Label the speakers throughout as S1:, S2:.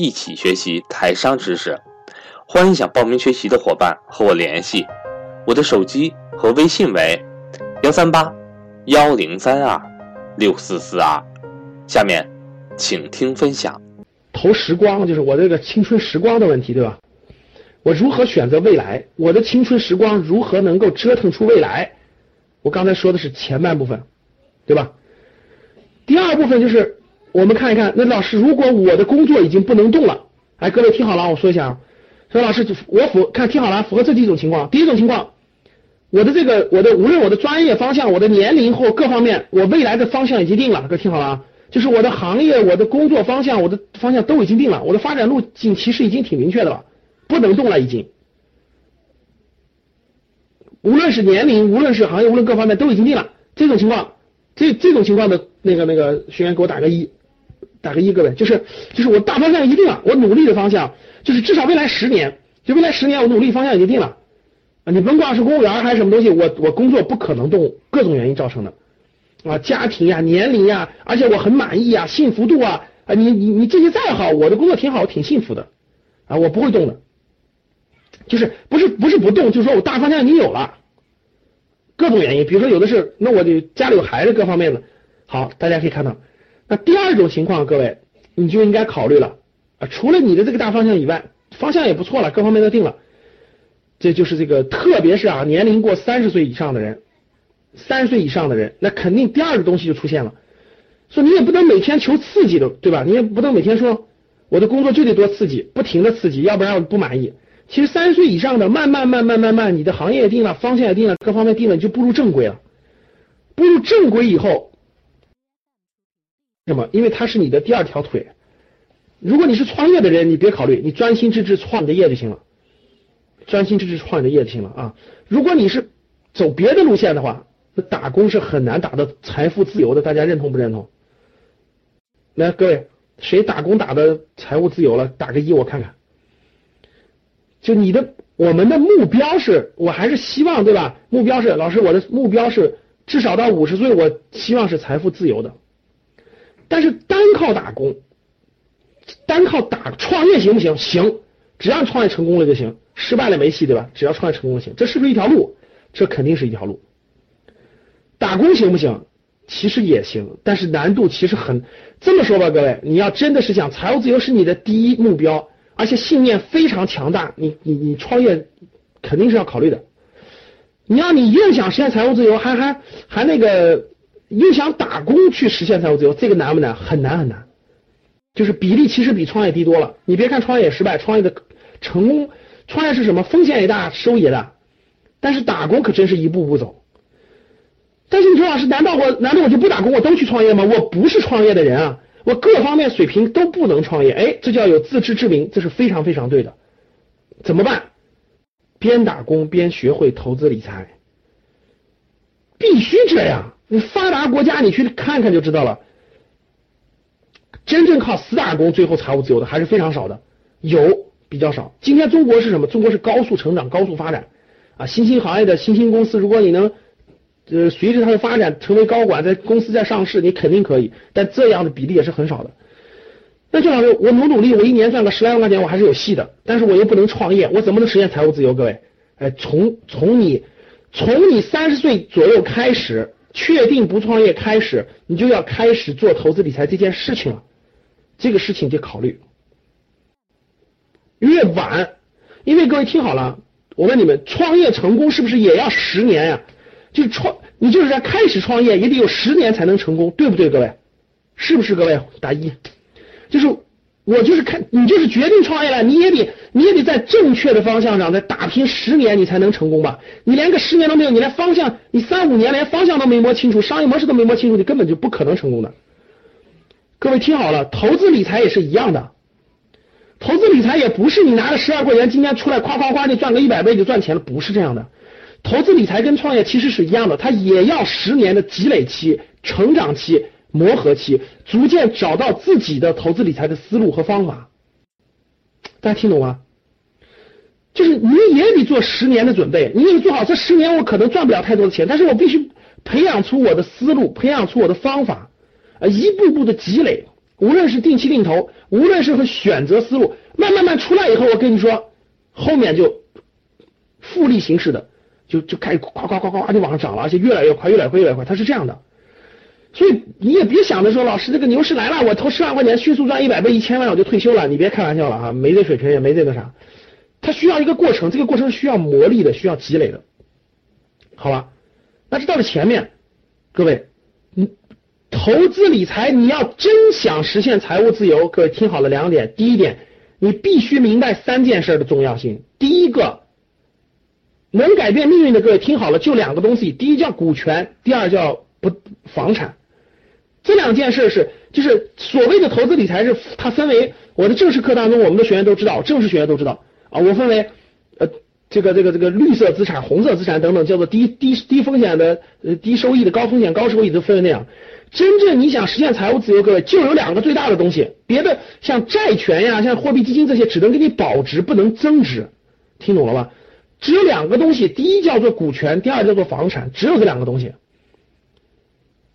S1: 一起学习台商知识，欢迎想报名学习的伙伴和我联系，我的手机和微信为幺三八幺零三二六四四二。下面，请听分享。
S2: 投时光就是我这个青春时光的问题，对吧？我如何选择未来？我的青春时光如何能够折腾出未来？我刚才说的是前半部分，对吧？第二部分就是。我们看一看，那老师，如果我的工作已经不能动了，哎，各位听好了，我说一下啊，说老师，我符看听好了，符合这几种情况。第一种情况，我的这个我的无论我的专业方向、我的年龄或各方面，我未来的方向已经定了，各位听好了啊，就是我的行业、我的工作方向、我的方向都已经定了，我的发展路径其实已经挺明确的了，不能动了已经。无论是年龄，无论是行业，无论各方面都已经定了，这种情况，这这种情况的那个那个学员给我打个一。打个一，各位，就是就是我大方向一定了，我努力的方向就是至少未来十年，就未来十年我努力方向已经定了啊！你甭管是公务员还是什么东西，我我工作不可能动，各种原因造成的啊，家庭呀、年龄呀，而且我很满意啊，幸福度啊啊，你你你这些再好，我的工作挺好，挺幸福的啊，我不会动的，就是不是不是不动，就是说我大方向已经有了，各种原因，比如说有的是，那我就家里有孩子，各方面的，好，大家可以看到。那第二种情况，各位你就应该考虑了啊，除了你的这个大方向以外，方向也不错了，各方面都定了，这就是这个，特别是啊，年龄过三十岁以上的人，三十岁以上的人，那肯定第二个东西就出现了，说你也不能每天求刺激的，对吧？你也不能每天说我的工作就得多刺激，不停的刺激，要不然我不满意。其实三十岁以上的，慢慢慢慢慢慢，你的行业也定了，方向也定了，各方面定了，你就步入正轨了。步入正轨以后。什么？因为它是你的第二条腿。如果你是创业的人，你别考虑，你专心致志创你的业就行了，专心致志创你的业就行了啊。如果你是走别的路线的话，那打工是很难打的财富自由的。大家认同不认同？来，各位，谁打工打的财务自由了？打个一，我看看。就你的，我们的目标是，我还是希望，对吧？目标是，老师，我的目标是至少到五十岁，我希望是财富自由的。但是单靠打工，单靠打创业行不行？行，只要创业成功了就行，失败了没戏，对吧？只要创业成功了行，这是不是一条路？这肯定是一条路。打工行不行？其实也行，但是难度其实很。这么说吧，各位，你要真的是想财务自由是你的第一目标，而且信念非常强大，你你你创业肯定是要考虑的。你要你又想实现财务自由，还还还那个。又想打工去实现财务自由，这个难不难？很难很难，就是比例其实比创业低多了。你别看创业失败，创业的成功，创业是什么？风险也大，收益也大。但是打工可真是一步步走。但是你说老师，难道我难道我就不打工，我都去创业吗？我不是创业的人啊，我各方面水平都不能创业。哎，这叫有自知之明，这是非常非常对的。怎么办？边打工边学会投资理财，必须这样。你发达国家，你去看看就知道了。真正靠死打工最后财务自由的还是非常少的，有比较少。今天中国是什么？中国是高速成长、高速发展啊！新兴行业的新兴公司，如果你能呃随着它的发展成为高管，在公司在上市，你肯定可以。但这样的比例也是很少的。那就老师，我努努力，我一年赚个十来万块钱，我还是有戏的。但是我又不能创业，我怎么能实现财务自由？各位，哎，从从你从你三十岁左右开始。确定不创业开始，你就要开始做投资理财这件事情了。这个事情得考虑，越晚，因为各位听好了，我问你们，创业成功是不是也要十年呀？就是创，你就是在开始创业也得有十年才能成功，对不对？各位，是不是？各位打一，就是。我就是看你就是决定创业了，你也得你也得在正确的方向上再打拼十年，你才能成功吧？你连个十年都没有，你连方向，你三五年连方向都没摸清楚，商业模式都没摸清楚，你根本就不可能成功的。各位听好了，投资理财也是一样的。投资理财也不是你拿了十二块钱，今天出来夸夸夸就赚个一百倍就赚钱了，不是这样的。投资理财跟创业其实是一样的，它也要十年的积累期、成长期、磨合期，逐渐找到自己的投资理财的思路和方法。大家听懂吗？就是你也得做十年的准备，你也做好这十年，我可能赚不了太多的钱，但是我必须培养出我的思路，培养出我的方法，啊，一步步的积累。无论是定期定投，无论是和选择思路，慢慢慢出来以后，我跟你说，后面就复利形式的，就就开始夸夸夸夸就往上涨了，而且越来越快，越来越快，越来越快，它是这样的。所以你也别想着说，老师这个牛市来了，我投十万块钱迅速赚一百倍、一千万我就退休了，你别开玩笑了啊，没这水平也没这个啥，它需要一个过程，这个过程需要磨砺的，需要积累的，好吧？那这到了前面，各位，嗯。投资理财，你要真想实现财务自由，各位听好了两点。第一点，你必须明白三件事的重要性。第一个，能改变命运的，各位听好了，就两个东西。第一叫股权，第二叫不房产。这两件事是，就是所谓的投资理财是它分为我的正式课当中，我们的学员都知道，正式学员都知道啊。我分为呃这个这个这个绿色资产、红色资产等等，叫做低低低风险的呃低收益的、高风险高收益的分为那样。真正你想实现财务自由，各位就有两个最大的东西，别的像债权呀、像货币基金这些，只能给你保值，不能增值，听懂了吧？只有两个东西，第一叫做股权，第二叫做房产，只有这两个东西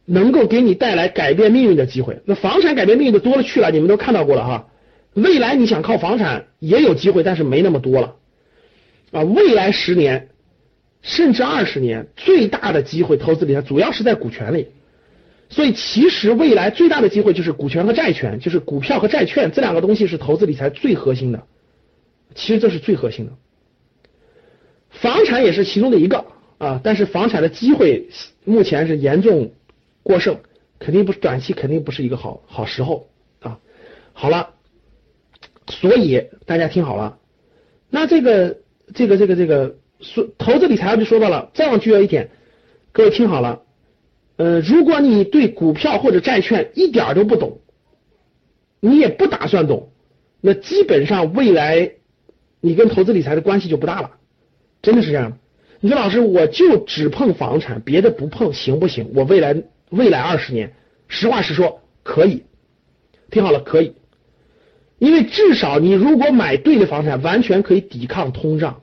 S2: 能够给你带来改变命运的机会。那房产改变命运的多了去了，你们都看到过了哈。未来你想靠房产也有机会，但是没那么多了啊。未来十年甚至二十年，最大的机会投资理财主要是在股权里。所以，其实未来最大的机会就是股权和债权，就是股票和债券这两个东西是投资理财最核心的。其实这是最核心的，房产也是其中的一个啊。但是房产的机会目前是严重过剩，肯定不是短期，肯定不是一个好好时候啊。好了，所以大家听好了，那这个这个这个这个说投资理财就说到了，再往具要一点，各位听好了。呃，如果你对股票或者债券一点都不懂，你也不打算懂，那基本上未来你跟投资理财的关系就不大了，真的是这样。你说老师，我就只碰房产，别的不碰，行不行？我未来未来二十年，实话实说，可以。听好了，可以，因为至少你如果买对的房产，完全可以抵抗通胀。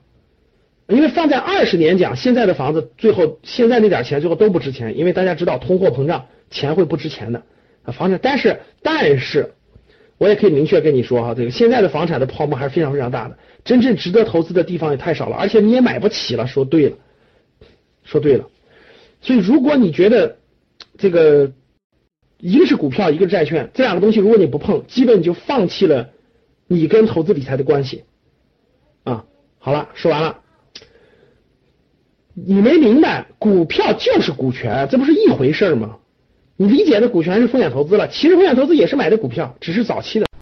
S2: 因为放在二十年讲，现在的房子最后现在那点钱最后都不值钱，因为大家知道通货膨胀，钱会不值钱的啊。房产，但是但是，我也可以明确跟你说哈，这个现在的房产的泡沫还是非常非常大的，真正值得投资的地方也太少了，而且你也买不起了。说对了，说对了。所以如果你觉得这个一个是股票，一个是债券，这两个东西如果你不碰，基本你就放弃了你跟投资理财的关系啊。好了，说完了。你没明白，股票就是股权，这不是一回事吗？你理解的股权是风险投资了，其实风险投资也是买的股票，只是早期的。